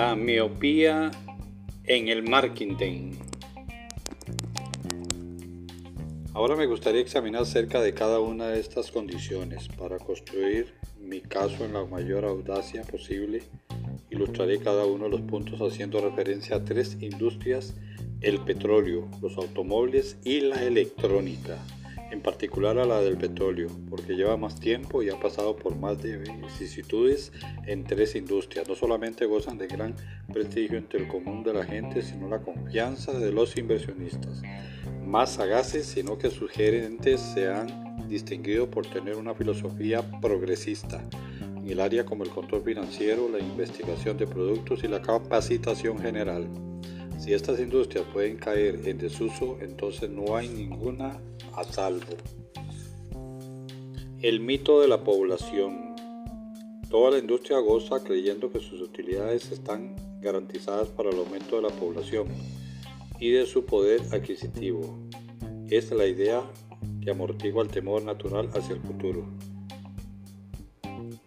La miopía en el marketing. Ahora me gustaría examinar cerca de cada una de estas condiciones para construir mi caso en la mayor audacia posible. Ilustraré cada uno de los puntos haciendo referencia a tres industrias, el petróleo, los automóviles y la electrónica en particular a la del petróleo, porque lleva más tiempo y ha pasado por más de vicisitudes en tres industrias. No solamente gozan de gran prestigio entre el común de la gente, sino la confianza de los inversionistas. Más sagaces, sino que sus gerentes se han distinguido por tener una filosofía progresista en el área como el control financiero, la investigación de productos y la capacitación general. Si estas industrias pueden caer en desuso, entonces no hay ninguna a salvo. El mito de la población. Toda la industria goza creyendo que sus utilidades están garantizadas para el aumento de la población y de su poder adquisitivo. Es la idea que amortigua el temor natural hacia el futuro.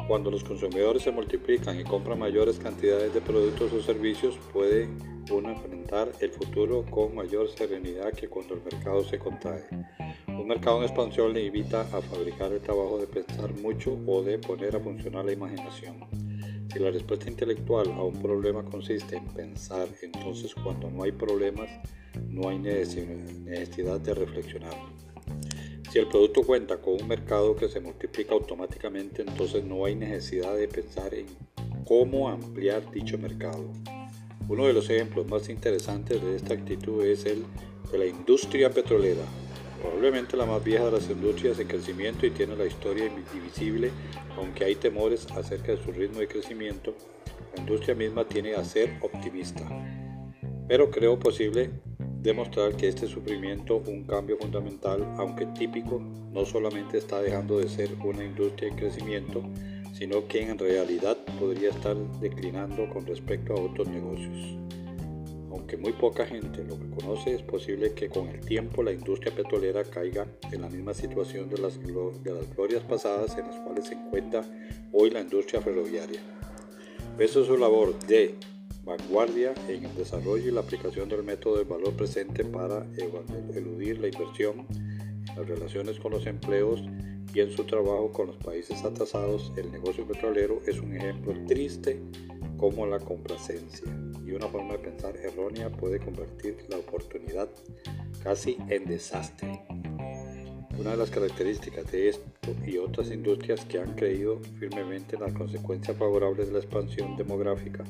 Cuando los consumidores se multiplican y compran mayores cantidades de productos o servicios, puede uno enfrentar el futuro con mayor serenidad que cuando el mercado se contrae. Un mercado en expansión le invita a fabricar el trabajo de pensar mucho o de poner a funcionar la imaginación. Si la respuesta intelectual a un problema consiste en pensar, entonces cuando no hay problemas, no hay necesidad de reflexionar. Si el producto cuenta con un mercado que se multiplica automáticamente, entonces no hay necesidad de pensar en cómo ampliar dicho mercado. Uno de los ejemplos más interesantes de esta actitud es el de la industria petrolera, probablemente la más vieja de las industrias en crecimiento y tiene la historia indivisible, aunque hay temores acerca de su ritmo de crecimiento, la industria misma tiene a ser optimista. Pero creo posible demostrar que este sufrimiento, un cambio fundamental, aunque típico, no solamente está dejando de ser una industria en crecimiento, sino que en realidad podría estar declinando con respecto a otros negocios. Aunque muy poca gente lo conoce, es posible que con el tiempo la industria petrolera caiga en la misma situación de las, de las glorias pasadas en las cuales se encuentra hoy la industria ferroviaria. Pese su labor de vanguardia en el desarrollo y la aplicación del método de valor presente para eludir la inversión las relaciones con los empleos y en su trabajo con los países atrasados, el negocio petrolero es un ejemplo triste como la complacencia y una forma de pensar errónea puede convertir la oportunidad casi en desastre. Una de las características de esto y otras industrias que han creído firmemente en las consecuencias favorables de la expansión demográfica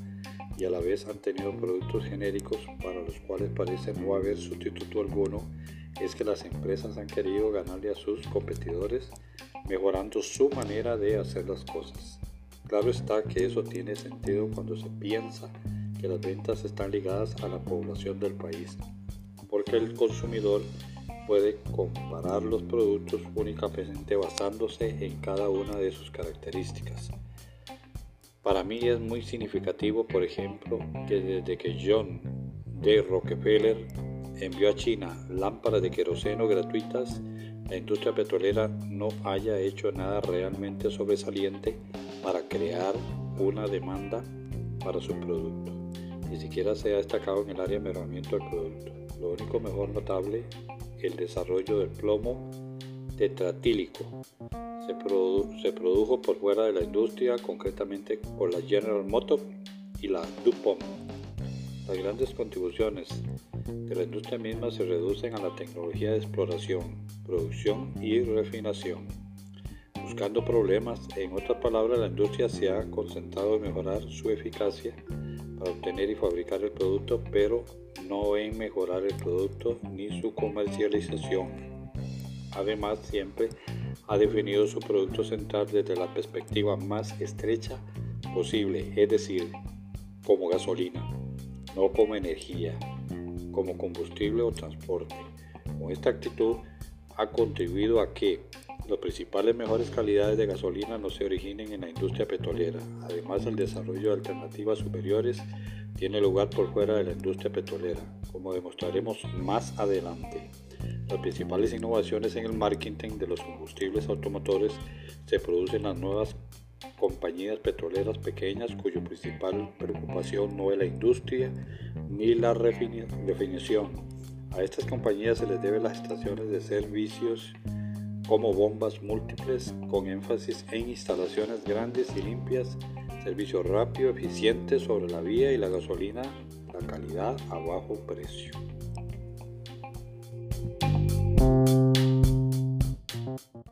y a la vez han tenido productos genéricos para los cuales parece no haber sustituto alguno es que las empresas han querido ganarle a sus competidores mejorando su manera de hacer las cosas. Claro está que eso tiene sentido cuando se piensa que las ventas están ligadas a la población del país, porque el consumidor puede comparar los productos únicamente basándose en cada una de sus características. Para mí es muy significativo, por ejemplo, que desde que John D. Rockefeller envió a China lámparas de queroseno gratuitas, la industria petrolera no haya hecho nada realmente sobresaliente para crear una demanda para su producto. Ni siquiera se ha destacado en el área de mejoramiento del producto. Lo único mejor notable, el desarrollo del plomo tetratílico, se, produjo por fuera de la industria, concretamente por la General Motors y la DuPont. Las grandes contribuciones de la industria misma se reducen a la tecnología de exploración, producción y refinación. Buscando problemas, en otras palabras, la industria se ha concentrado en mejorar su eficacia para obtener y fabricar el producto, pero no en mejorar el producto ni su comercialización. Además, siempre ha definido su producto central desde la perspectiva más estrecha posible, es decir, como gasolina, no como energía, como combustible o transporte. Con esta actitud ha contribuido a que las principales mejores calidades de gasolina no se originen en la industria petrolera. Además, el desarrollo de alternativas superiores tiene lugar por fuera de la industria petrolera, como demostraremos más adelante. Las principales innovaciones en el marketing de los combustibles automotores se producen en las nuevas compañías petroleras pequeñas cuya principal preocupación no es la industria ni la definición. A estas compañías se les debe las estaciones de servicios como bombas múltiples con énfasis en instalaciones grandes y limpias, servicio rápido, eficiente sobre la vía y la gasolina, la calidad a bajo precio.